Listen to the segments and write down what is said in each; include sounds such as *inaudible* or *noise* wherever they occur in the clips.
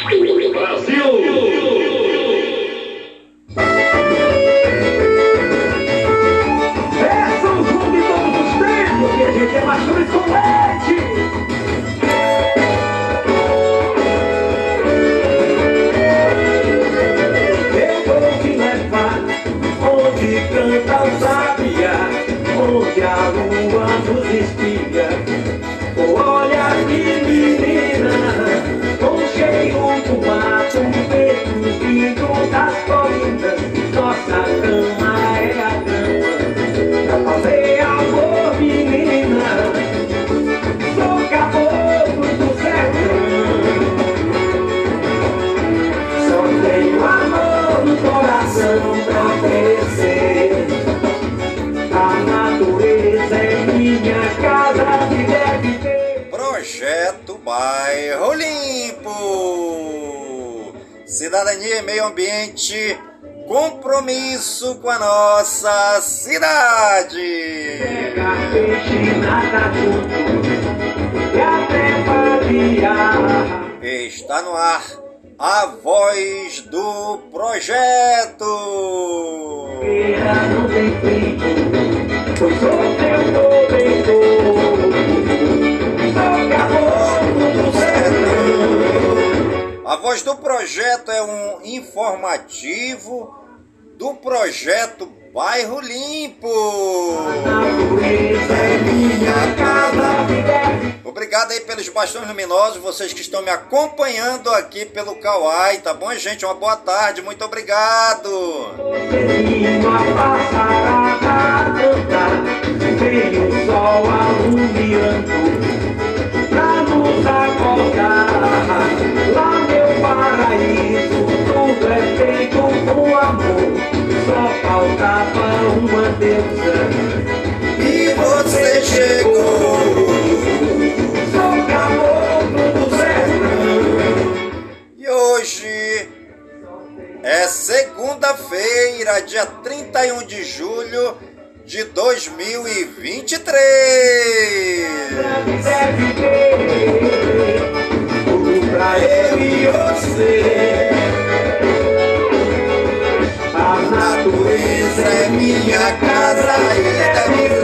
cidadania a voz do projeto é um informativo do projeto Bairro Limpo. Obrigado aí pelos bastões luminosos, vocês que estão me acompanhando aqui pelo Kauai, tá bom, gente? Uma boa tarde, muito obrigado. O sol pra nos acordar paraíso, tudo é feito com amor. Só faltava uma deusa. E você chegou. Sou caboclo do sertão. E hoje é segunda-feira, dia 31 de julho de 2023. Deve ter pra eu e você. A natureza é minha casa e deve ser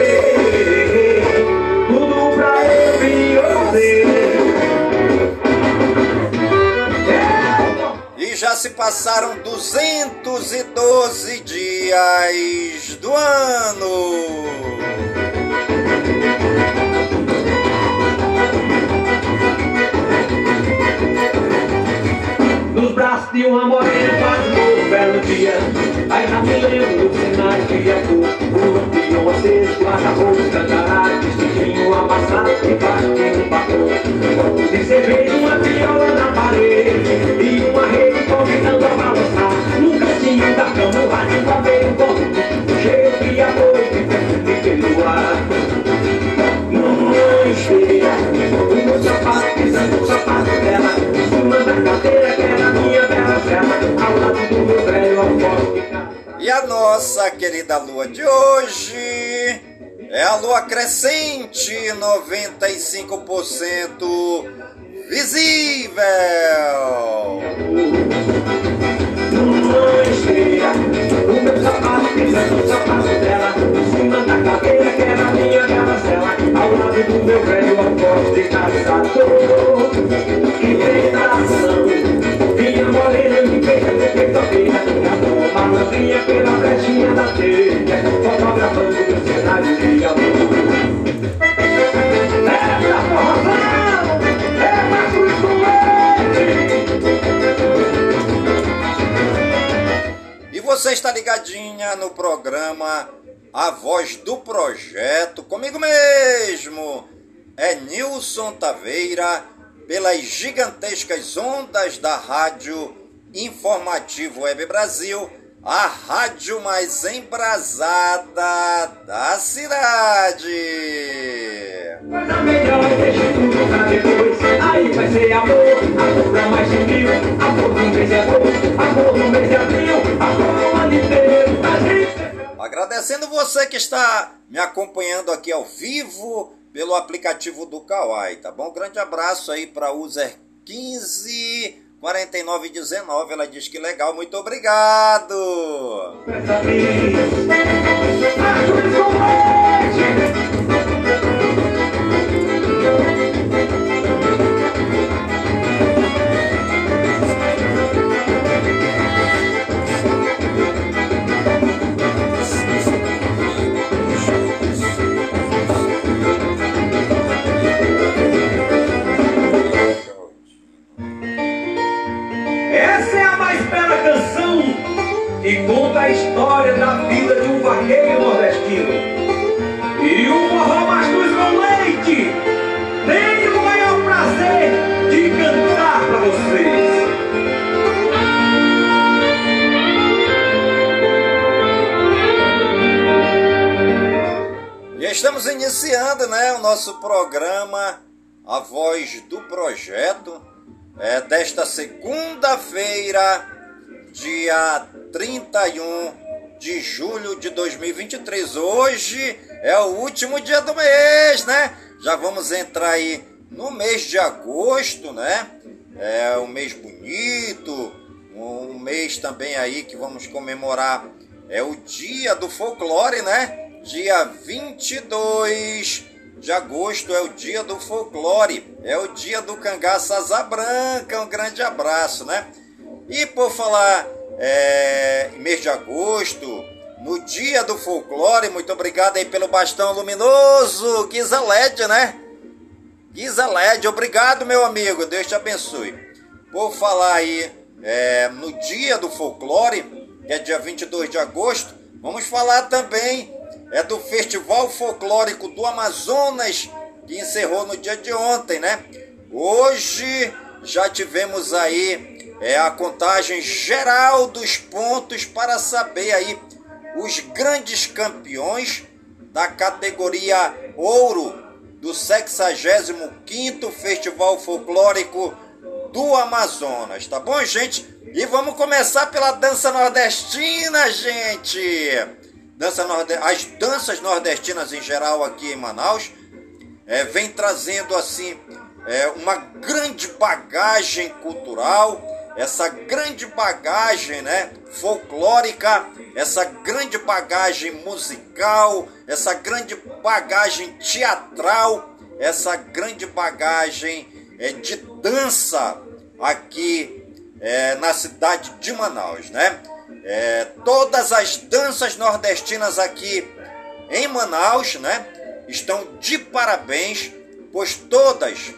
passaram 212 dias do ano. braço de uma morena faz um belo dia. Aí já me lembro dos sinais de amor. O lampião aceso, guarda-roupa, crescente, 95% Rádio Informativo Web Brasil, a rádio mais embrasada da cidade. Melhor, pra depois. Aí vai ser amor, amor pra mais de mil. Amor no mês é agosto, amor no mês de abril. Amor no ano inteiro, gente. Agradecendo você que está me acompanhando aqui ao vivo pelo aplicativo do Kawai, tá bom? Grande abraço aí para user 15 4919. Ela diz que legal, muito obrigado. Conta a história da vida de um vaqueiro nordestino. E o forró Mastus com Leite tem o maior prazer de cantar para vocês. E estamos iniciando né, o nosso programa A Voz do Projeto é, desta segunda-feira dia 31 de julho de 2023. Hoje é o último dia do mês, né? Já vamos entrar aí no mês de agosto, né? É um mês bonito, um mês também aí que vamos comemorar é o dia do folclore, né? Dia 22 de agosto é o dia do folclore, é o dia do cangaço asa branca. Um grande abraço, né? E por falar é, em mês de agosto, no dia do folclore, muito obrigado aí pelo bastão luminoso, Guisa LED, né? Guisa LED, obrigado meu amigo, Deus te abençoe. Por falar aí é, no dia do folclore, que é dia 22 de agosto, vamos falar também é do Festival Folclórico do Amazonas, que encerrou no dia de ontem, né? Hoje já tivemos aí é a contagem geral dos pontos para saber aí os grandes campeões da categoria ouro do 65º Festival Folclórico do Amazonas, tá bom, gente? E vamos começar pela dança nordestina, gente. Dança norde... As danças nordestinas em geral aqui em Manaus é, vem trazendo assim é, uma grande bagagem cultural essa grande bagagem, né, folclórica, essa grande bagagem musical, essa grande bagagem teatral, essa grande bagagem é, de dança aqui é, na cidade de Manaus, né? É, todas as danças nordestinas aqui em Manaus, né, estão de parabéns, pois todas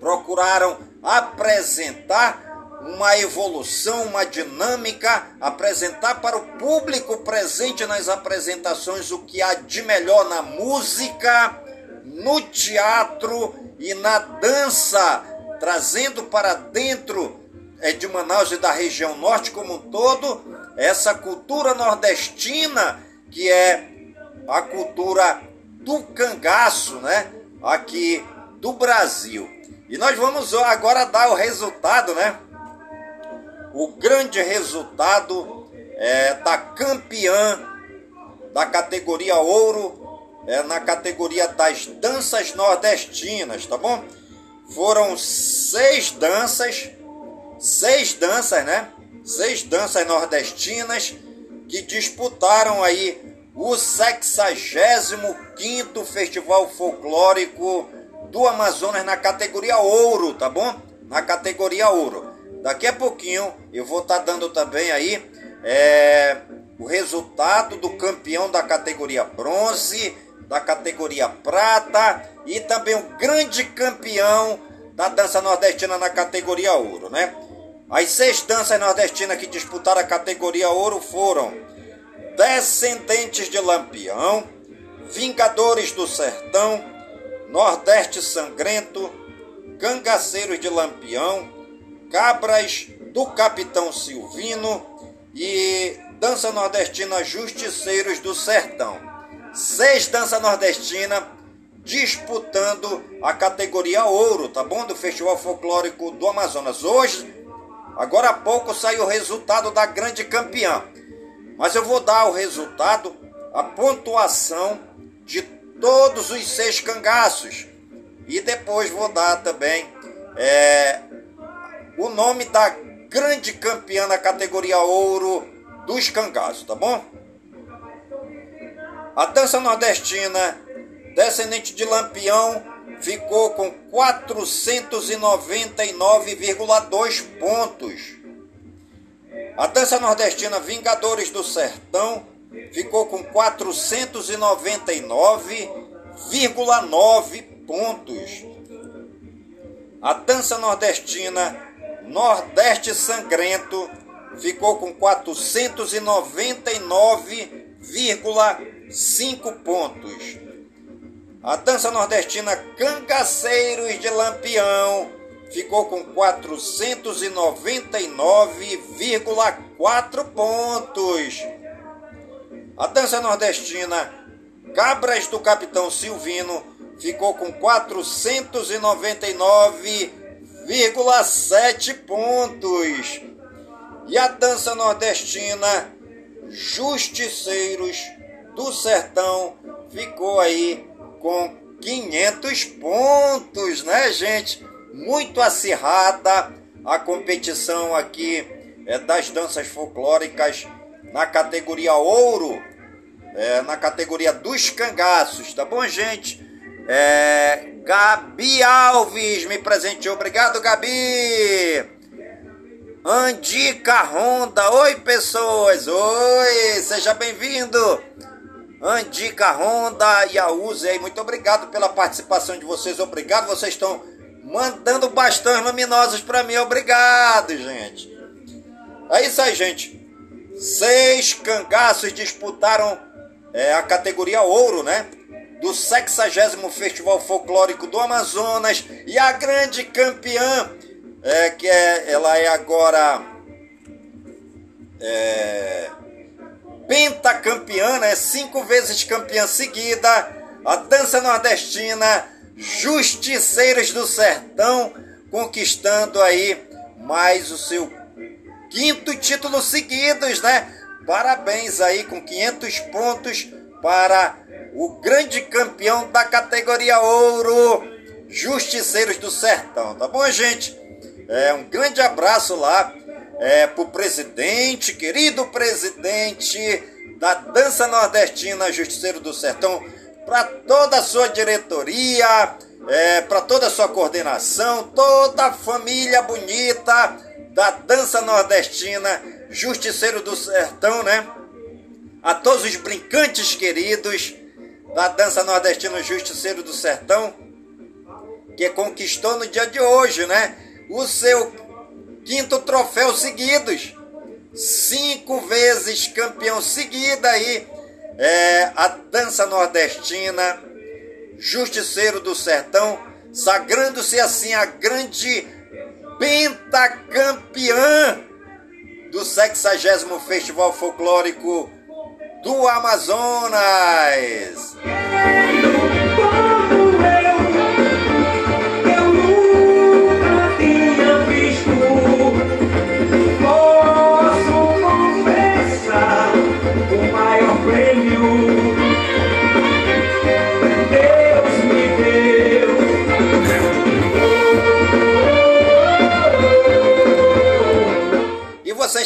procuraram apresentar uma evolução, uma dinâmica, apresentar para o público presente nas apresentações o que há de melhor na música, no teatro e na dança, trazendo para dentro é, de Manaus e da região norte como um todo essa cultura nordestina que é a cultura do cangaço, né? Aqui do Brasil. E nós vamos agora dar o resultado, né? O grande resultado é, da campeã da categoria ouro é, na categoria das danças nordestinas, tá bom? Foram seis danças, seis danças, né? Seis danças nordestinas que disputaram aí o 65 Festival Folclórico do Amazonas na categoria ouro, tá bom? Na categoria ouro. Daqui a pouquinho eu vou estar tá dando também aí é, o resultado do campeão da categoria bronze, da categoria prata e também o grande campeão da dança nordestina na categoria ouro, né? As seis danças nordestinas que disputaram a categoria ouro foram Descendentes de Lampião, Vingadores do Sertão, Nordeste Sangrento, Cangaceiros de Lampião, Cabras do Capitão Silvino e Dança Nordestina Justiceiros do Sertão. Seis dança nordestina disputando a categoria ouro, tá bom? Do Festival Folclórico do Amazonas. Hoje, agora há pouco, saiu o resultado da grande campeã. Mas eu vou dar o resultado, a pontuação de todos os seis cangaços. E depois vou dar também é, o nome da grande campeã na categoria ouro dos cangaços, tá bom? A dança nordestina, descendente de Lampião, ficou com 499,2 pontos. A dança nordestina Vingadores do Sertão ficou com 499,9 pontos. A dança nordestina Nordeste Sangrento ficou com 499,5 pontos. A dança nordestina Cangaceiros de Lampião ficou com 499,4 pontos. A dança nordestina Cabras do Capitão Silvino ficou com 499,7 pontos. E a dança nordestina Justiceiros do Sertão ficou aí com 500 pontos, né, gente? Muito acirrada a competição aqui é, das danças folclóricas na categoria ouro, é, na categoria dos cangaços, tá bom, gente? É, Gabi Alves me presenteou, obrigado, Gabi! Andica Honda, oi pessoas, oi, seja bem-vindo! Andica Honda e a aí, muito obrigado pela participação de vocês, obrigado, vocês estão mandando bastões luminosos para mim, obrigado, gente! É isso aí, gente. Seis cangaços disputaram é, a categoria ouro, né? Do 60 Festival Folclórico do Amazonas e a grande campeã, é, que é, ela é agora é, pentacampeã, né? Cinco vezes campeã seguida, a dança nordestina Justiceiros do Sertão, conquistando aí mais o seu quinto título seguidos, né? Parabéns aí com 500 pontos para o grande campeão da categoria ouro, Justiceiros do Sertão, tá bom, gente? É, um grande abraço lá é, pro presidente, querido presidente da Dança Nordestina Justiceiro do Sertão, para toda a sua diretoria, é, para toda a sua coordenação, toda a família bonita da dança nordestina, Justiceiro do Sertão, né? A todos os brincantes queridos da dança nordestina Justiceiro do Sertão, que conquistou no dia de hoje, né? O seu quinto troféu seguidos. Cinco vezes campeão seguida aí. É, a dança nordestina, Justiceiro do Sertão, sagrando-se assim a grande pentacampeã do 60 Festival Folclórico do Amazonas.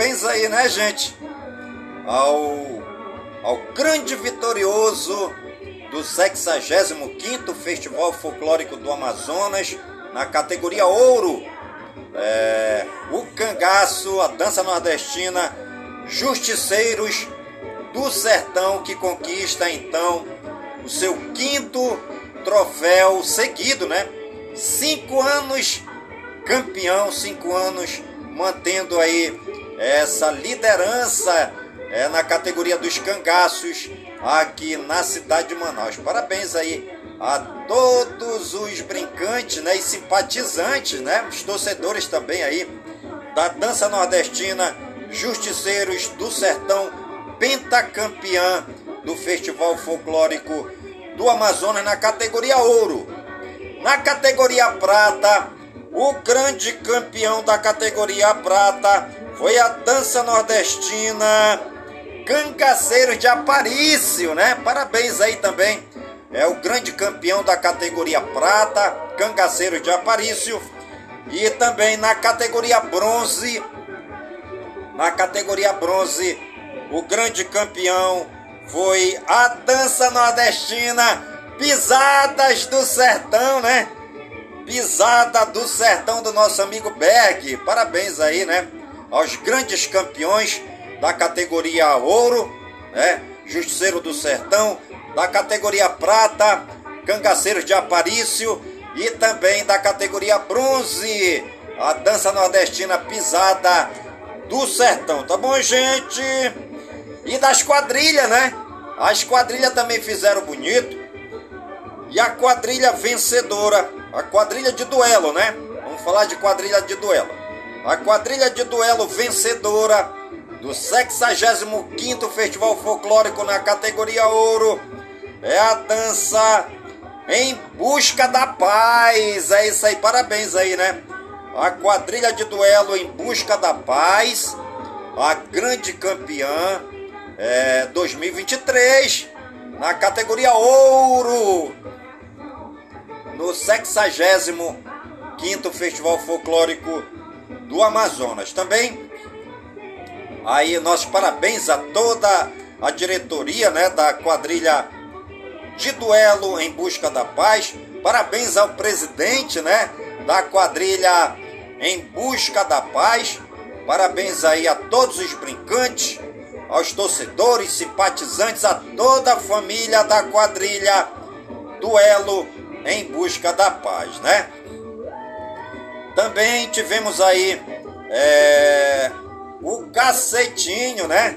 Parabéns aí, né, gente? Ao, ao grande vitorioso do 65º Festival Folclórico do Amazonas, na categoria ouro. É, o cangaço, a dança nordestina, Justiceiros do Sertão, que conquista então o seu quinto troféu seguido, né? Cinco anos campeão, cinco anos mantendo aí essa liderança é, na categoria dos cangaços aqui na cidade de Manaus. Parabéns aí a todos os brincantes né, e simpatizantes, né, os torcedores também aí da dança nordestina, justiceiros do sertão, pentacampeã do Festival Folclórico do Amazonas na categoria ouro. Na categoria prata, o grande campeão da categoria prata foi a dança nordestina Cangaceiro de Aparício, né? Parabéns aí também. É o grande campeão da categoria prata, Cangaceiro de Aparício. E também na categoria bronze, na categoria bronze, o grande campeão foi a dança nordestina Pisadas do Sertão, né? Pisada do Sertão do nosso amigo Berg. Parabéns aí, né? Aos grandes campeões da categoria ouro, né? Justiceiro do Sertão, da categoria prata, Cangaceiros de Aparício e também da categoria bronze, a dança nordestina pisada do sertão, tá bom, gente? E das quadrilhas, né? As quadrilhas também fizeram bonito. E a quadrilha vencedora, a quadrilha de duelo, né? Vamos falar de quadrilha de duelo. A quadrilha de duelo vencedora do 65º Festival Folclórico na categoria Ouro é a dança Em Busca da Paz. É isso aí, parabéns aí, né? A quadrilha de duelo Em Busca da Paz, a grande campeã é, 2023 na categoria Ouro no 65º Festival Folclórico do Amazonas. Também Aí nossos parabéns a toda a diretoria né, da quadrilha de duelo em busca da paz. Parabéns ao presidente né, da quadrilha em busca da paz. Parabéns aí a todos os brincantes, aos torcedores, simpatizantes, a toda a família da quadrilha Duelo em busca da paz, né? Também tivemos aí é, o Cacetinho, né?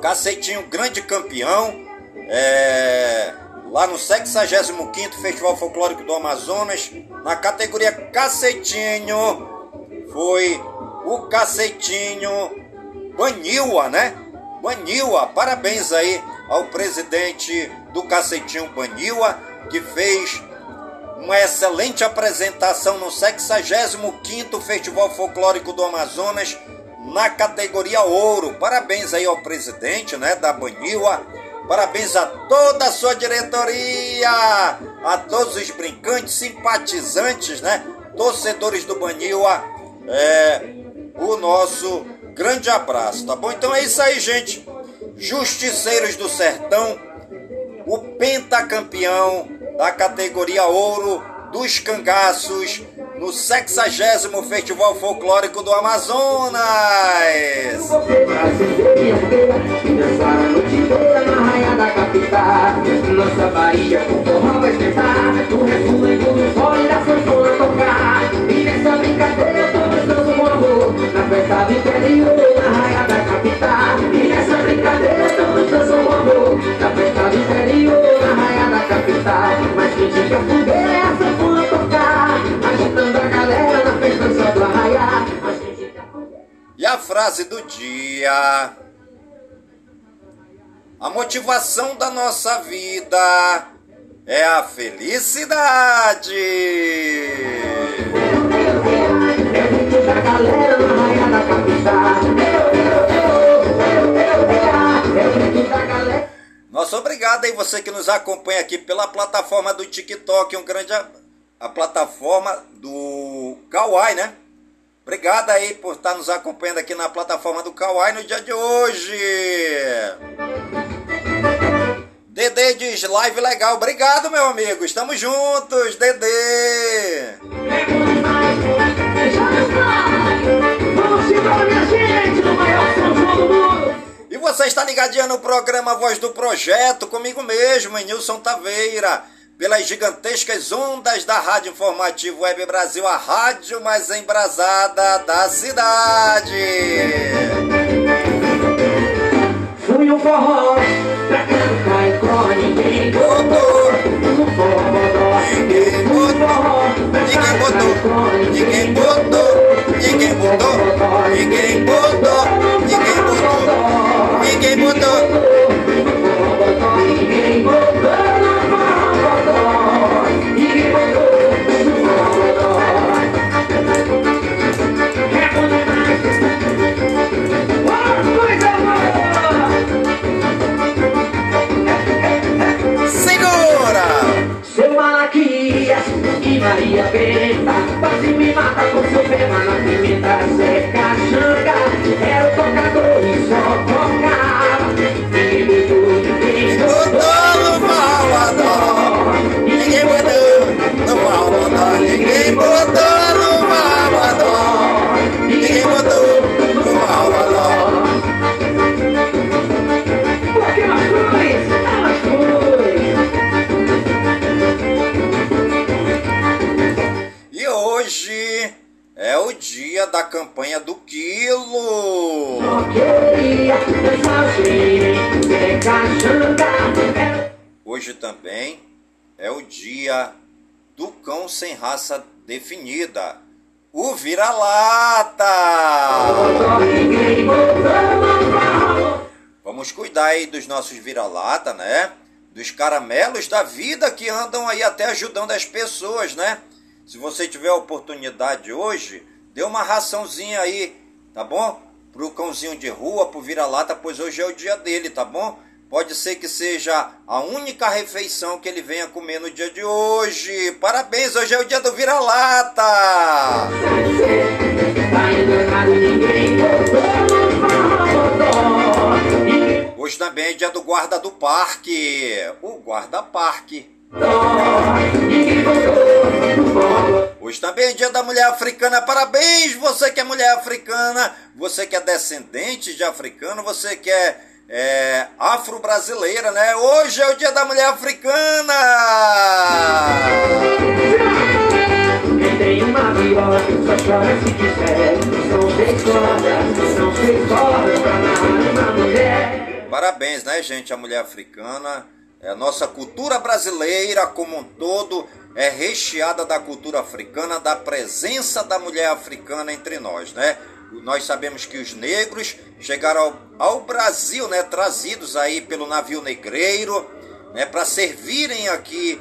Cacetinho, grande campeão, é, lá no 65º Festival Folclórico do Amazonas, na categoria Cacetinho, foi o Cacetinho Banilha, né? Banilha, parabéns aí ao presidente do Cacetinho Banilha, que fez uma excelente apresentação no 65º Festival Folclórico do Amazonas na categoria ouro. Parabéns aí ao presidente, né, da Banila. Parabéns a toda a sua diretoria, a todos os brincantes, simpatizantes, né, torcedores do Banila. É o nosso grande abraço, tá bom? Então é isso aí, gente. Justiceiros do Sertão, o pentacampeão da categoria ouro dos cangaços no 60 Festival Folclórico do Amazonas. Nossa Bahia com forró vai esquentar O do sanfona tocar E nessa brincadeira todos dançam um amor Na festa do interior, na raia da E nessa brincadeira todos dançam um amor. Na festa do interior, na raia da capital Mas quem fica fogueira é a sanfona tocar. Agitando a galera na festa só do arraiar E a frase do dia... A motivação da nossa vida é a felicidade. Você que nos acompanha aqui pela plataforma do TikTok, um grande a, plataforma do Kawaii, né? Obrigado aí por estar nos acompanhando aqui na plataforma do Kawaii no dia de hoje. Dedê diz live legal. Obrigado, meu amigo. Estamos juntos, Dedê. E você está ligadinho no programa Voz do Projeto, comigo mesmo, Nilson Taveira, pelas gigantescas ondas da Rádio Informativo Web Brasil, a rádio mais embrasada da cidade. Fui um forró pra cantar e com ninguém botou. Forró, Ninguém botou, ninguém botou, ninguém botou, ninguém botou, ninguém botou, ninguém botou, ninguém botou. e Maria Benta Quase me mata com seu pema na pimenta seca Xanga Era o definida, o vira-lata. Vamos cuidar aí dos nossos vira-lata, né? Dos caramelos da vida que andam aí até ajudando as pessoas, né? Se você tiver a oportunidade hoje, dê uma raçãozinha aí, tá bom? Pro cãozinho de rua, pro vira-lata, pois hoje é o dia dele, tá bom? Pode ser que seja a única refeição que ele venha comer no dia de hoje. Parabéns, hoje é o dia do vira-lata! Hoje também é dia do guarda do parque, o guarda-parque. Hoje também é dia da mulher africana. Parabéns, você que é mulher africana, você que é descendente de africano, você que é, é afro-brasileira, né? Hoje é o dia da mulher africana. Quem tem uma viola só chora se quiser São seis cordas, são seis cordas pra narrar uma mulher Parabéns, né, gente? A mulher africana. É, nossa cultura brasileira como um todo é recheada da cultura africana, da presença da mulher africana entre nós, né? Nós sabemos que os negros chegaram ao, ao Brasil, né, trazidos aí pelo navio negreiro, né, para servirem aqui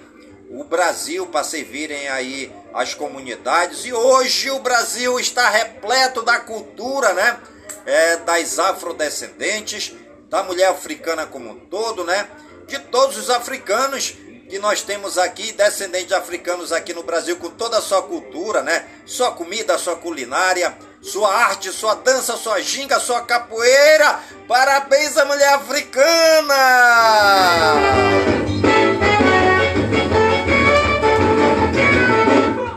o Brasil, para servirem aí as comunidades. E hoje o Brasil está repleto da cultura, né? É, das afrodescendentes, da mulher africana como um todo, né? De todos os africanos que nós temos aqui, descendentes de africanos aqui no Brasil, com toda a sua cultura, né? Sua comida, sua culinária, sua arte, sua dança, sua ginga, sua capoeira. Parabéns à mulher africana!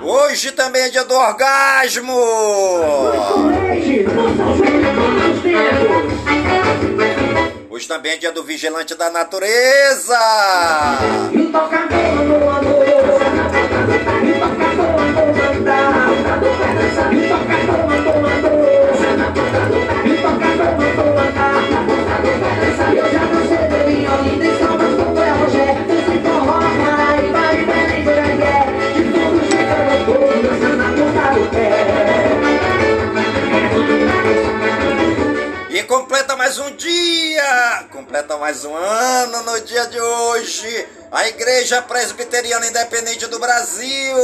Hoje também é dia do orgasmo! Hoje também é dia do vigilante da natureza! E o tocador no amor E o tocador mandou mandar E completa mais um dia, completa mais um ano no dia de hoje, a Igreja Presbiteriana Independente do Brasil.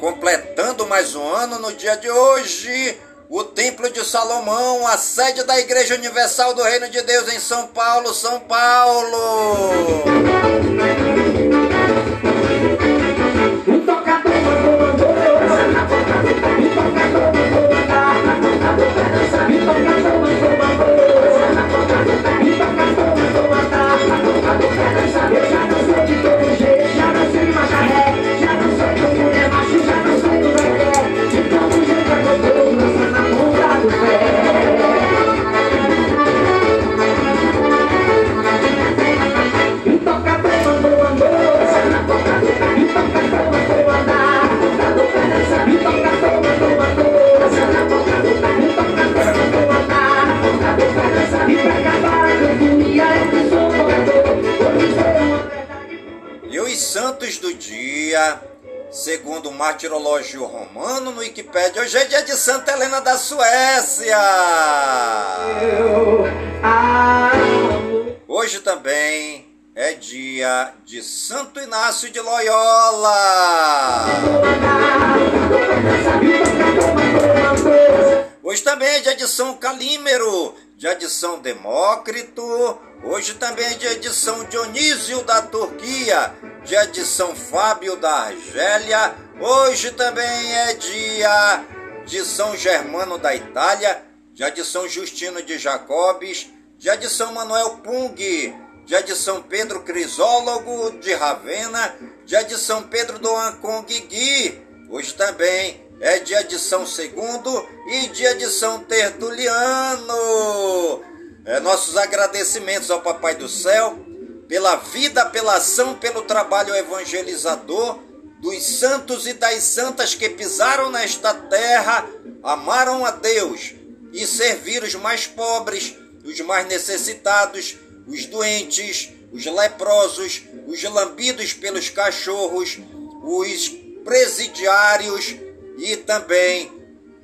Completando mais um ano no dia de hoje, o Templo de Salomão, a sede da Igreja Universal do Reino de Deus em São Paulo, São Paulo. Santos do dia, segundo o martirológio romano no Wikipédia, hoje é dia de Santa Helena da Suécia. Hoje também é dia de Santo Inácio de Loyola. Hoje também é dia de São Calímero, dia de São Demócrito. Hoje também é dia de São Dionísio da Turquia, dia de São Fábio da Argélia. Hoje também é dia de São Germano da Itália, dia de São Justino de Jacobes, dia de São Manuel Pung, dia de São Pedro Crisólogo de Ravena, dia de São Pedro do Ancongui. Hoje também é dia de São Segundo e dia de São Tertuliano. É, nossos agradecimentos ao Papai do Céu pela vida, pela ação, pelo trabalho evangelizador dos santos e das santas que pisaram nesta terra, amaram a Deus e serviram os mais pobres, os mais necessitados, os doentes, os leprosos, os lambidos pelos cachorros, os presidiários e também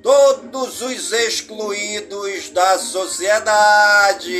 todos os excluídos da sociedade.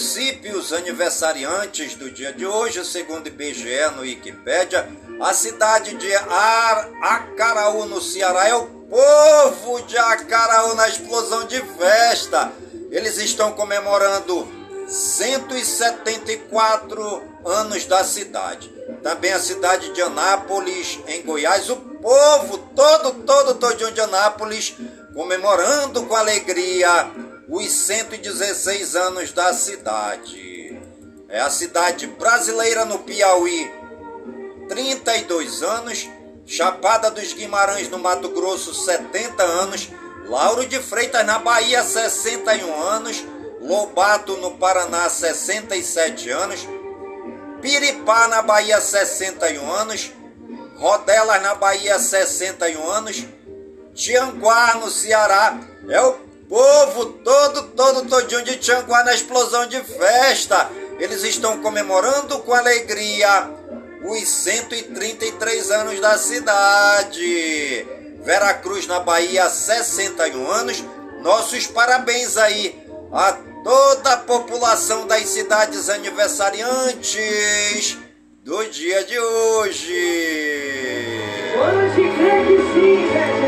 Municípios aniversariantes do dia de hoje, segundo IBGE no Wikipédia, a cidade de Ar Acaraú, no Ceará, é o povo de Acaraú na explosão de festa. Eles estão comemorando 174 anos da cidade. Também a cidade de Anápolis, em Goiás, o povo todo, todo, todo de Anápolis, comemorando com alegria os 116 anos da cidade. É a cidade brasileira no Piauí, 32 anos. Chapada dos Guimarães no Mato Grosso, 70 anos. Lauro de Freitas na Bahia, 61 anos. Lobato no Paraná, 67 anos. Piripá na Bahia, 61 anos. Rodelas na Bahia, 61 anos. Tianguá no Ceará é o Povo todo, todo, todinho de Tianguá na explosão de festa. Eles estão comemorando com alegria os 133 anos da cidade. Veracruz, na Bahia, 61 anos. Nossos parabéns aí a toda a população das cidades aniversariantes do dia de hoje. Hoje, grande sim,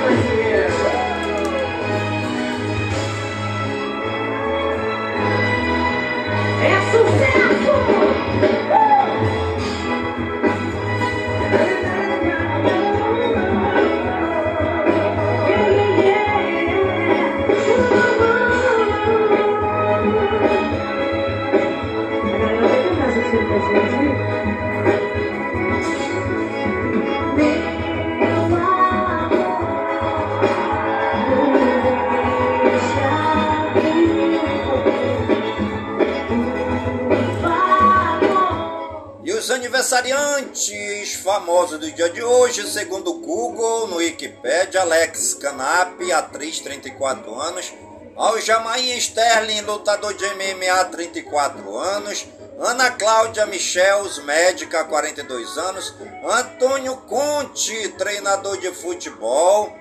aniversariantes famosos do dia de hoje, segundo o Google, no Wikipedia, Alex Canap, atriz, 34 anos. Aljamain Sterling, lutador de MMA, 34 anos. Ana Cláudia Michels, médica, 42 anos. Antônio Conte, treinador de futebol,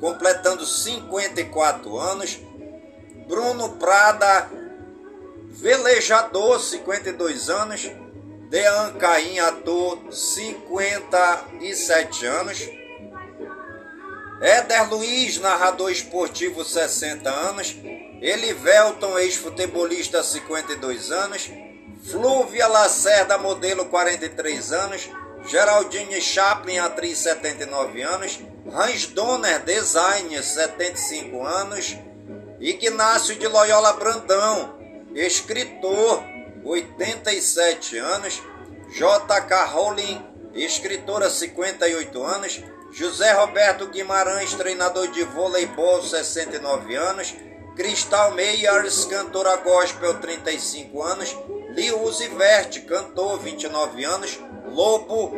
completando 54 anos. Bruno Prada, velejador, 52 anos. Dean Caim, ator, 57 anos. Éder Luiz, narrador esportivo, 60 anos. Elivelton, ex-futebolista, 52 anos. Flúvia Lacerda, modelo, 43 anos. Geraldine Chaplin, atriz, 79 anos. Hans Donner, designer, 75 anos. Ignácio de Loyola Brandão, escritor, 87 anos, J.K. Rowling, escritora, 58 anos, José Roberto Guimarães, treinador de voleibol, 69 anos, Crystal Meyers, cantora gospel, 35 anos. Liuzi Verte, cantor, 29 anos. Lobo,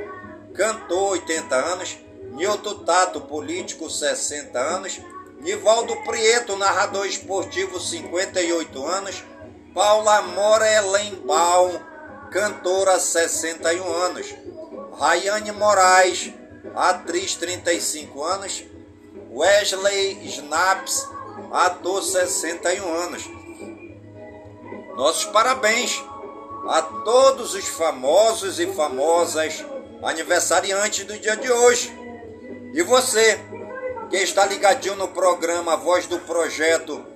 cantor, 80 anos. Nilton Tato, político, 60 anos. Nivaldo Prieto, narrador esportivo, 58 anos. Paula Morelenbaum, cantora, 61 anos. Rayane Moraes, atriz, 35 anos. Wesley Snaps, ator, 61 anos. Nossos parabéns a todos os famosos e famosas aniversariantes do dia de hoje. E você, que está ligadinho no programa Voz do Projeto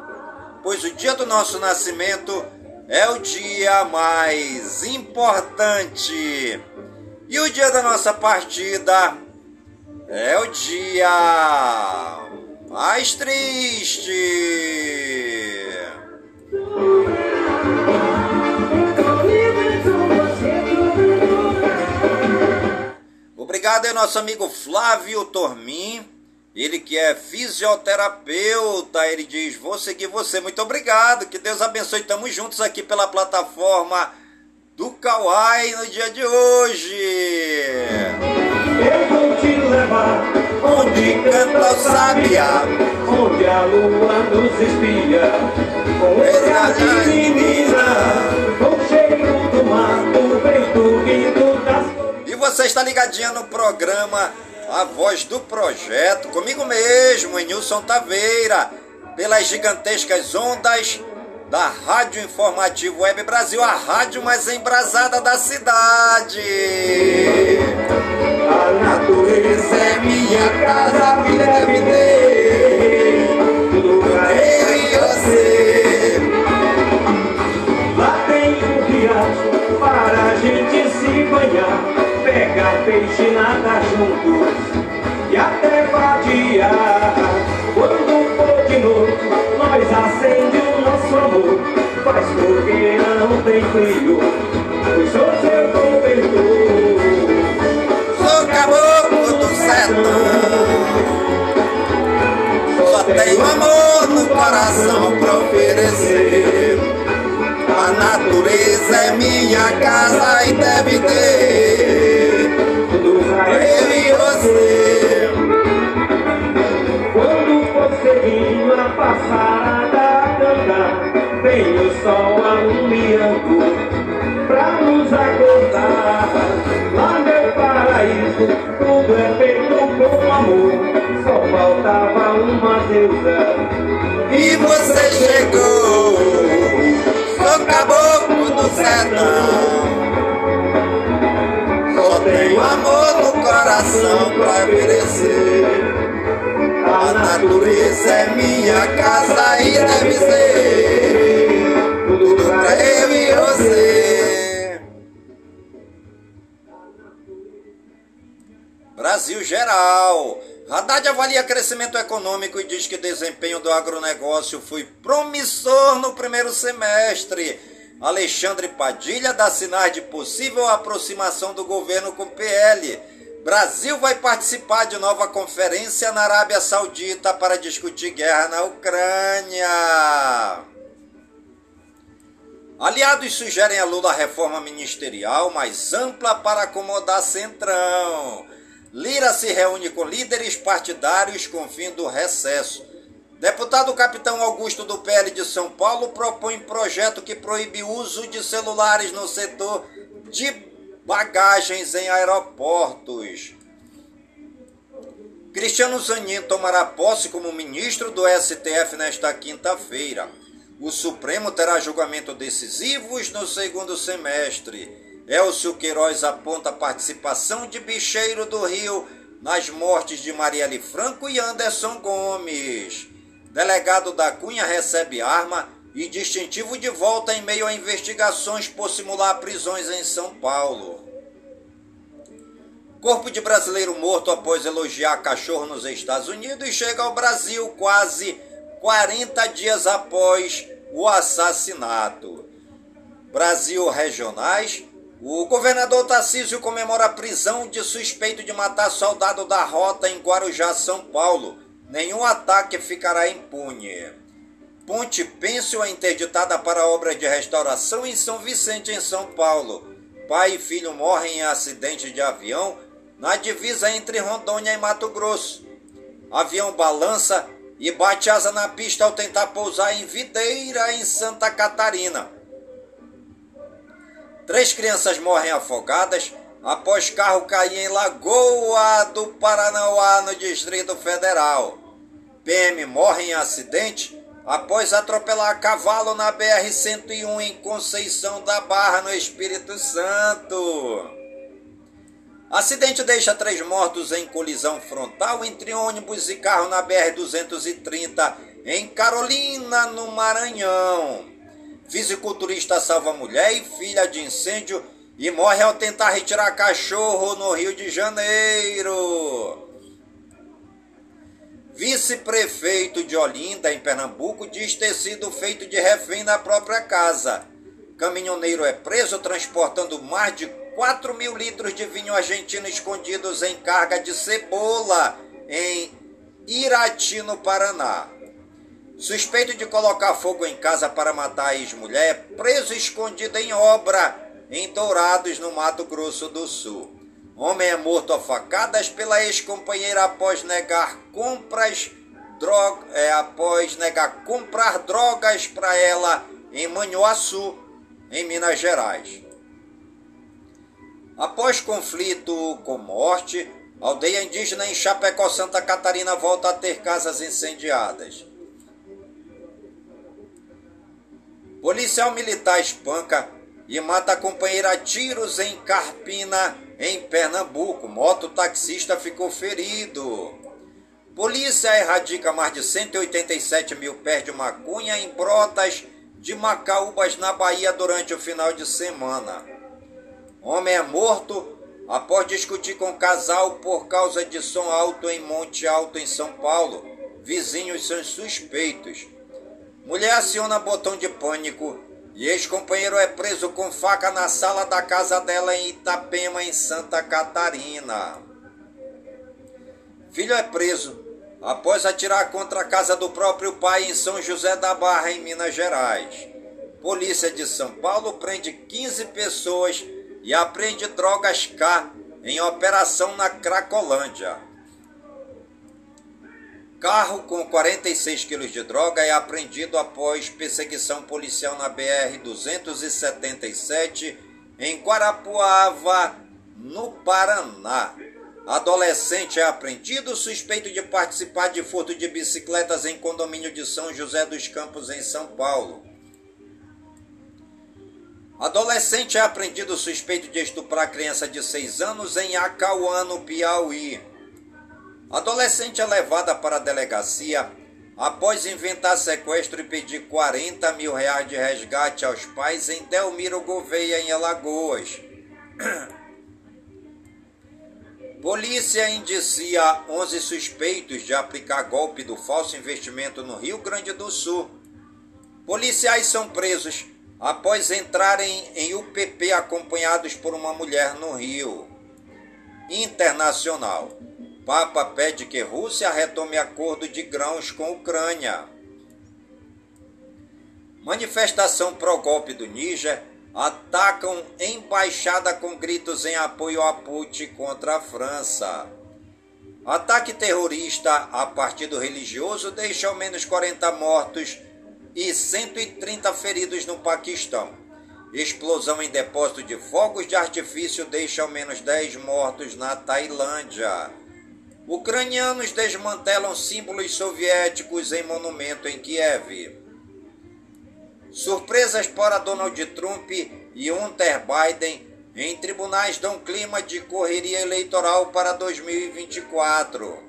pois o dia do nosso nascimento é o dia mais importante. E o dia da nossa partida é o dia mais triste. Obrigado aí nosso amigo Flávio Tormin, ele que é fisioterapeuta, ele diz, vou seguir você, muito obrigado, que Deus abençoe, estamos juntos aqui pela plataforma do Kauai no dia de hoje. Eu vou te levar onde canta o sabiá, onde a lua nos espia, com de menina, com cheiro do vento vindo das E você está ligadinha no programa A Voz do Projeto, comigo mesmo, Nilson Taveira, pelas gigantescas ondas da Rádio Informativo Web Brasil, a rádio mais embrasada da cidade. A natureza é minha casa, a vida é viver. Pegar peixe e nadar juntos e até vadiar. Quando for de noite, nós acende o nosso amor, faz fogueira, não tem frio, pois sou seu cobertor. sou caboclo do sertão. Só tenho amor no coração pra oferecer. A natureza é minha casa e deve ter. Você. Quando for cedinho a passarada a cantar, vem o sol alumiando pra nos acordar. Lá meu paraíso, tudo é feito com amor, só faltava uma deusa. E você chegou. Sou caboclo do sertão. Tenho amor no coração pra oferecer. A natureza é minha casa e deve ser tudo pra eu e você. Brasil geral. Haddad avalia crescimento econômico e diz que desempenho do agronegócio foi promissor no primeiro semestre. Alexandre Padilha dá sinais de possível aproximação do governo com o PL. Brasil vai participar de nova conferência na Arábia Saudita para discutir guerra na Ucrânia. Aliados sugerem a Lula reforma ministerial mais ampla para acomodar Centrão. Lira se reúne com líderes partidários com fim do recesso. Deputado Capitão Augusto do PL de São Paulo propõe projeto que proíbe o uso de celulares no setor de bagagens em aeroportos. Cristiano Zanin tomará posse como ministro do STF nesta quinta-feira. O Supremo terá julgamento decisivos no segundo semestre. Elcio Queiroz aponta participação de Bicheiro do Rio nas mortes de Marielle Franco e Anderson Gomes. Delegado da Cunha recebe arma e distintivo de volta em meio a investigações por simular prisões em São Paulo. Corpo de brasileiro morto após elogiar cachorro nos Estados Unidos chega ao Brasil quase 40 dias após o assassinato. Brasil Regionais. O governador Tarcísio comemora a prisão de suspeito de matar soldado da rota em Guarujá, São Paulo. Nenhum ataque ficará impune. Ponte Pêncil é interditada para obra de restauração em São Vicente, em São Paulo. Pai e filho morrem em acidente de avião na divisa entre Rondônia e Mato Grosso. Avião balança e bate asa na pista ao tentar pousar em Videira, em Santa Catarina. Três crianças morrem afogadas após carro cair em Lagoa do Paranauá, no Distrito Federal. PM morre em acidente após atropelar cavalo na BR-101 em Conceição da Barra, no Espírito Santo. Acidente deixa três mortos em colisão frontal entre ônibus e carro na BR-230 em Carolina, no Maranhão. Fisiculturista salva mulher e filha de incêndio e morre ao tentar retirar cachorro no Rio de Janeiro. Vice-prefeito de Olinda, em Pernambuco, diz ter sido feito de refém na própria casa. Caminhoneiro é preso transportando mais de 4 mil litros de vinho argentino escondidos em carga de cebola em Irati, no Paraná. Suspeito de colocar fogo em casa para matar a ex-mulher, preso escondido em obra em Dourados, no Mato Grosso do Sul. Homem é morto a facadas pela ex-companheira após negar compras droga, é, após negar comprar drogas para ela em Manhuaçu, em Minas Gerais. Após conflito com morte, aldeia indígena em Chapecó, Santa Catarina volta a ter casas incendiadas. Policial militar espanca e mata a companheira a tiros em Carpina, em Pernambuco. Mototaxista ficou ferido. Polícia erradica mais de 187 mil pés de maconha em brotas de Macaúbas, na Bahia, durante o final de semana. Homem é morto após discutir com casal por causa de som alto em Monte Alto, em São Paulo. Vizinhos são suspeitos. Mulher aciona botão de pânico e ex-companheiro é preso com faca na sala da casa dela em Itapema, em Santa Catarina. Filho é preso após atirar contra a casa do próprio pai em São José da Barra, em Minas Gerais. Polícia de São Paulo prende 15 pessoas e apreende drogas K em operação na Cracolândia. Carro com 46 quilos de droga é apreendido após perseguição policial na BR-277 em Guarapuava, no Paraná. Adolescente é apreendido suspeito de participar de furto de bicicletas em condomínio de São José dos Campos, em São Paulo. Adolescente é apreendido suspeito de estuprar criança de 6 anos em Acauã, no Piauí. Adolescente é levada para a delegacia após inventar sequestro e pedir 40 mil reais de resgate aos pais em Delmiro Gouveia, em Alagoas. *clears throat* Polícia indicia 11 suspeitos de aplicar golpe do falso investimento no Rio Grande do Sul. Policiais são presos após entrarem em UPP acompanhados por uma mulher no Rio. Internacional. Papa pede que Rússia retome acordo de grãos com Ucrânia. Manifestação pró-golpe do Níger atacam embaixada com gritos em apoio a Putin contra a França. Ataque terrorista a partido religioso deixa ao menos 40 mortos e 130 feridos no Paquistão. Explosão em depósito de fogos de artifício deixa ao menos 10 mortos na Tailândia. Ucranianos desmantelam símbolos soviéticos em monumento em Kiev. Surpresas para Donald Trump e Hunter Biden em tribunais dão clima de correria eleitoral para 2024.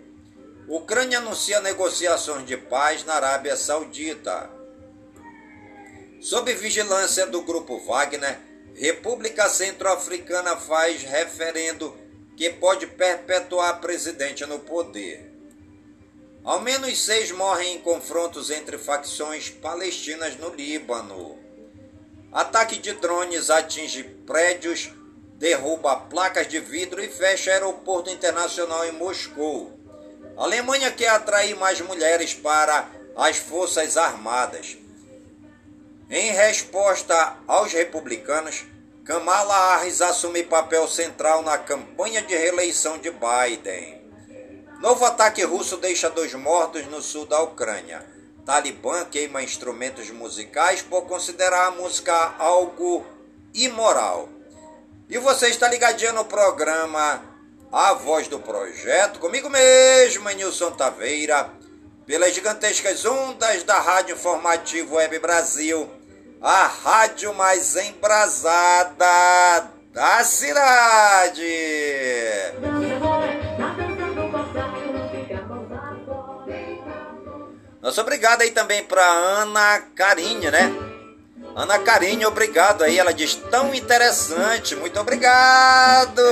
Ucrânia anuncia negociações de paz na Arábia Saudita. Sob vigilância do Grupo Wagner, República Centro-Africana faz referendo que pode perpetuar presidente no poder. Ao menos seis morrem em confrontos entre facções palestinas no Líbano. Ataque de drones atinge prédios, derruba placas de vidro e fecha aeroporto internacional em Moscou. A Alemanha quer atrair mais mulheres para as Forças Armadas. Em resposta aos republicanos, Kamala Harris assume papel central na campanha de reeleição de Biden. Novo ataque russo deixa dois mortos no sul da Ucrânia. Talibã queima instrumentos musicais por considerar a música algo imoral. E você está ligadinho no programa A Voz do Projeto, comigo mesmo, Nilson Taveira, pelas gigantescas ondas da Rádio Informativo Web Brasil a rádio mais embrasada da cidade. Nosso obrigado aí também para Ana Carinha, né? Ana Carinha, obrigado aí. Ela diz tão interessante. Muito obrigado.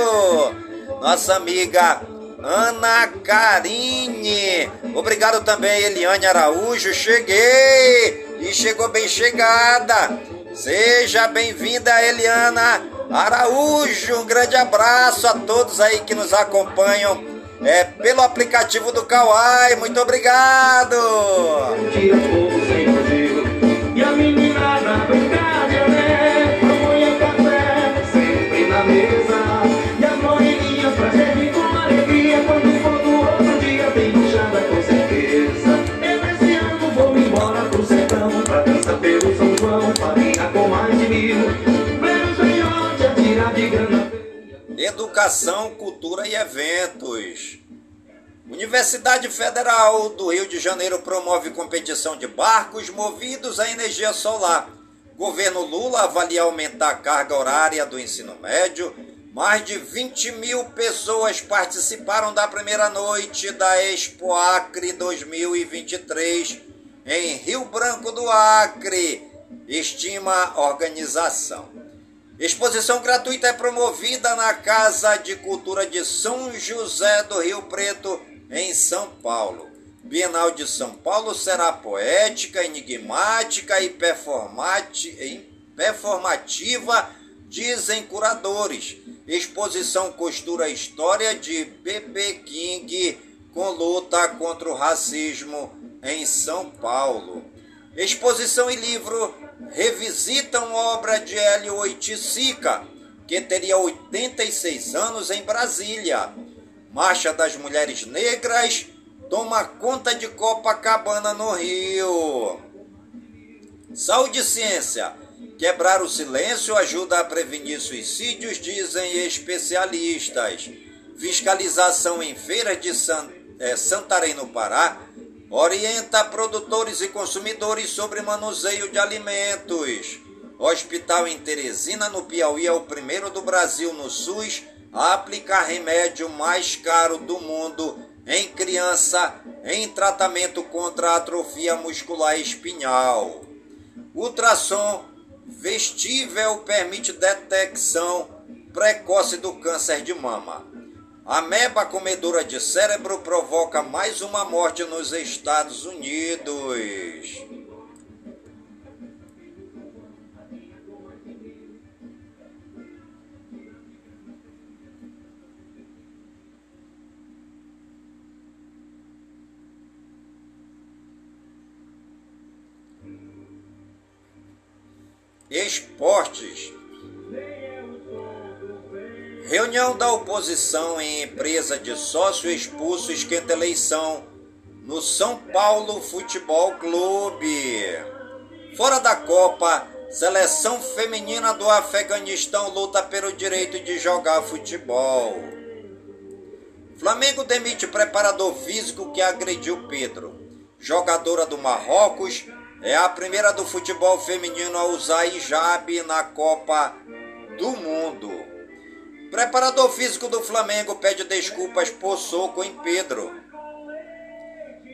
Nossa amiga Ana Carine. Obrigado também, Eliane Araújo. Cheguei! e chegou bem chegada. Seja bem-vinda, Eliana Araújo. Um grande abraço a todos aí que nos acompanham é, pelo aplicativo do Kawai. Muito obrigado. Educação, Cultura e Eventos. Universidade Federal do Rio de Janeiro promove competição de barcos movidos a energia solar. Governo Lula avalia aumentar a carga horária do ensino médio. Mais de 20 mil pessoas participaram da primeira noite da Expo Acre 2023 em Rio Branco do Acre, estima a organização. Exposição gratuita é promovida na Casa de Cultura de São José do Rio Preto, em São Paulo. Bienal de São Paulo será poética, enigmática e performativa, dizem curadores. Exposição costura a história de B.B. King com luta contra o racismo em São Paulo. Exposição e livro revisitam obra de Hélio Oiticica, que teria 86 anos em Brasília. Marcha das Mulheres Negras toma conta de Copacabana no Rio. Saúde e ciência. Quebrar o silêncio ajuda a prevenir suicídios, dizem especialistas. Fiscalização em feiras de é, Santarém, no Pará, orienta produtores e consumidores sobre manuseio de alimentos. Hospital em Teresina, no Piauí, é o primeiro do Brasil no SUS a aplicar remédio mais caro do mundo em criança em tratamento contra atrofia muscular espinhal. Ultrassom vestível permite detecção precoce do câncer de mama. A meba comedora de cérebro provoca mais uma morte nos Estados Unidos. Esportes. Reunião da oposição em empresa de sócio expulso esquenta eleição no São Paulo Futebol Clube. Fora da Copa, seleção feminina do Afeganistão luta pelo direito de jogar futebol. Flamengo demite preparador físico que agrediu Pedro. Jogadora do Marrocos é a primeira do futebol feminino a usar hijab na Copa do Mundo. Preparador físico do Flamengo pede desculpas por soco em Pedro.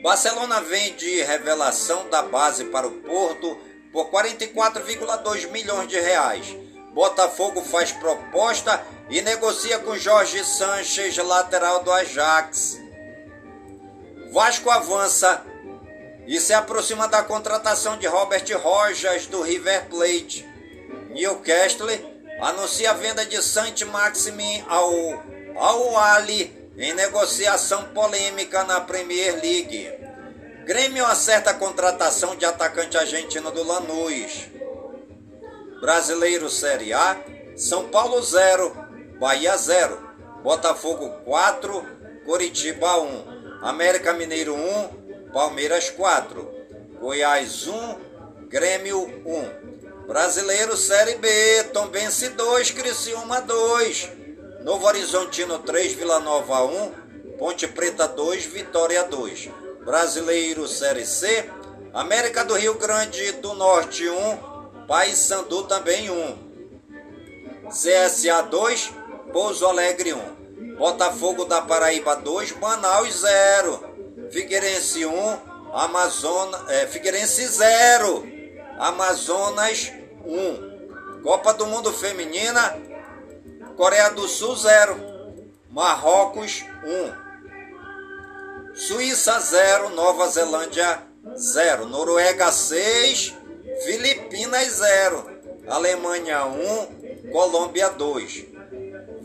Barcelona vende revelação da base para o Porto por 44,2 milhões de reais. Botafogo faz proposta e negocia com Jorge Sanches, lateral do Ajax. Vasco avança e se aproxima da contratação de Robert Rojas do River Plate. Newcastle anuncia a venda de Saint Maximin ao Al Ali em negociação polêmica na Premier League. Grêmio acerta a contratação de atacante argentino do Lanús. Brasileiro Série A, São Paulo 0, Bahia 0, Botafogo 4, Coritiba 1, América Mineiro 1, Palmeiras 4, Goiás 1, Grêmio 1. Brasileiro Série B, Tombense 2, Criciúma 2, Novo Horizontino 3, Vila Nova 1, Ponte Preta 2, Vitória 2. Brasileiro Série C, América do Rio Grande do Norte 1, Paysandu também 1. CSA 2, Pouso Alegre 1. Botafogo da Paraíba 2, Manaus 0. Figueirense 1, Amazonas, é, Figueirense 0. Amazonas 1. Copa do Mundo Feminina, Coreia do Sul 0. Marrocos 1. Suíça 0, Nova Zelândia 0, Noruega 6, Filipinas 0, Alemanha 1, Colômbia 2.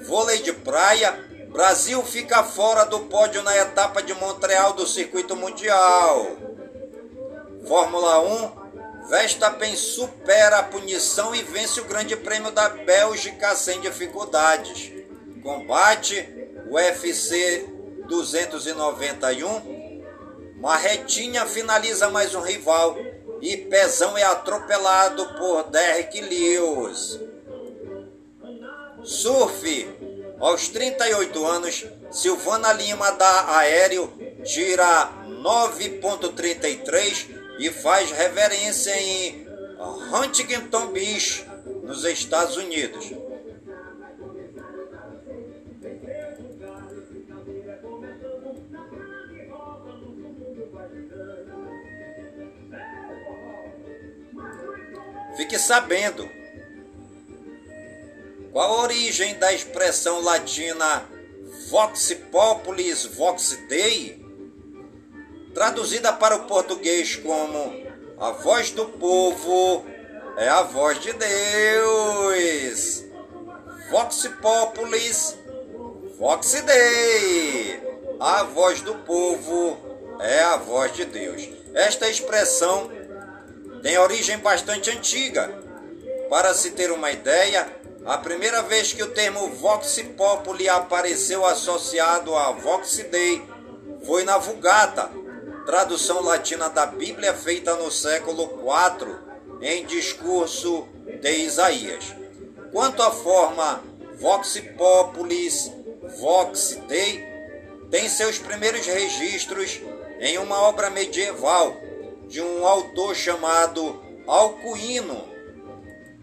Vôlei de praia, Brasil fica fora do pódio na etapa de Montreal do Circuito Mundial. Fórmula 1, Verstappen supera a punição e vence o Grande Prêmio da Bélgica sem dificuldades. Combate, UFC 291, Marretinha finaliza mais um rival e Pezão é atropelado por Derek Lewis. Surf, aos 38 anos, Silvana Lima dá aéreo, tira 9.33 e faz reverência em Huntington Beach, nos Estados Unidos. Fique sabendo qual a origem da expressão latina Vox Populis Vox Dei, traduzida para o português como a voz do povo é a voz de Deus. Vox Populis Vox Dei, a voz do povo é a voz de Deus. Esta expressão tem origem bastante antiga. Para se ter uma ideia, a primeira vez que o termo Vox Populi apareceu associado a Vox Dei foi na Vulgata, tradução latina da Bíblia feita no século IV, em discurso de Isaías. Quanto à forma Vox Populis, Vox Dei, tem seus primeiros registros em uma obra medieval de um autor chamado Alcuíno.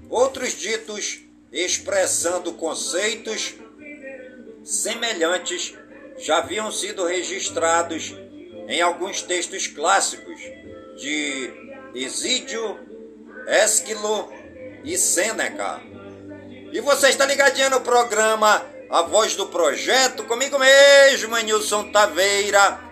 Outros ditos expressando conceitos semelhantes já haviam sido registrados em alguns textos clássicos de Exídio, Ésquilo e Sêneca. E você está ligadinho no programa A Voz do Projeto, comigo mesmo, Nilson Taveira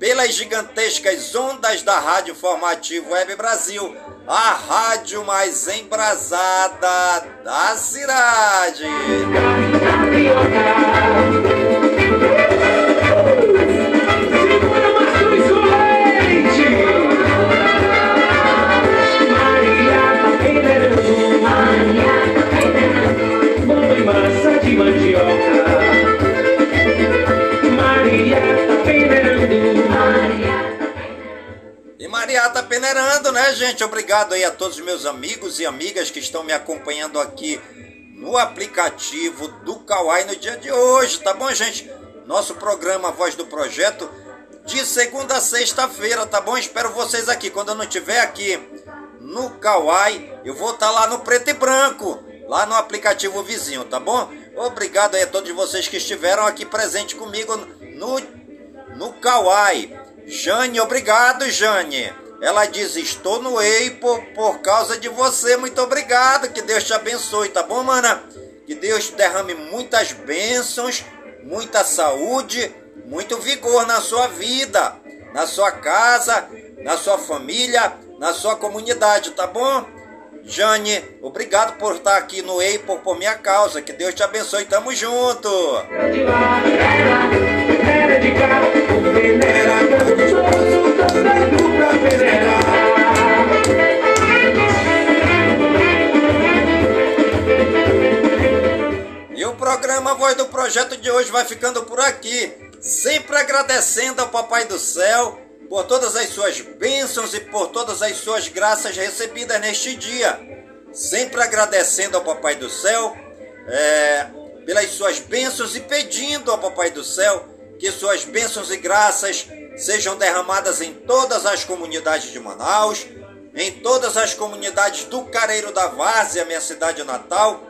pelas gigantescas ondas da Rádio Formativo Web Brasil, a rádio mais embrasada da cidade. Mariata peneirando, né, gente? Obrigado aí a todos os meus amigos e amigas que estão me acompanhando aqui no aplicativo do Kawai no dia de hoje, tá bom, gente? Nosso programa Voz do Projeto de segunda a sexta-feira, tá bom? Espero vocês aqui. Quando eu não estiver aqui no Kawai, eu vou estar tá lá no preto e branco, lá no aplicativo vizinho, tá bom? Obrigado aí a todos vocês que estiveram aqui presente comigo no, no Kawai. Jane, obrigado, Jane. Ela diz: Estou no EI por, por causa de você. Muito obrigado. Que Deus te abençoe, tá bom, mana? Que Deus derrame muitas bênçãos, muita saúde, muito vigor na sua vida, na sua casa, na sua família, na sua comunidade, tá bom? Jane, obrigado por estar aqui no EI por, por minha causa. Que Deus te abençoe. Tamo junto. Programa Voz do Projeto de hoje vai ficando por aqui. Sempre agradecendo ao Papai do Céu por todas as suas bênçãos e por todas as suas graças recebidas neste dia. Sempre agradecendo ao Papai do Céu é, pelas suas bênçãos e pedindo ao Papai do Céu que suas bênçãos e graças sejam derramadas em todas as comunidades de Manaus, em todas as comunidades do Careiro da Várzea, minha cidade natal,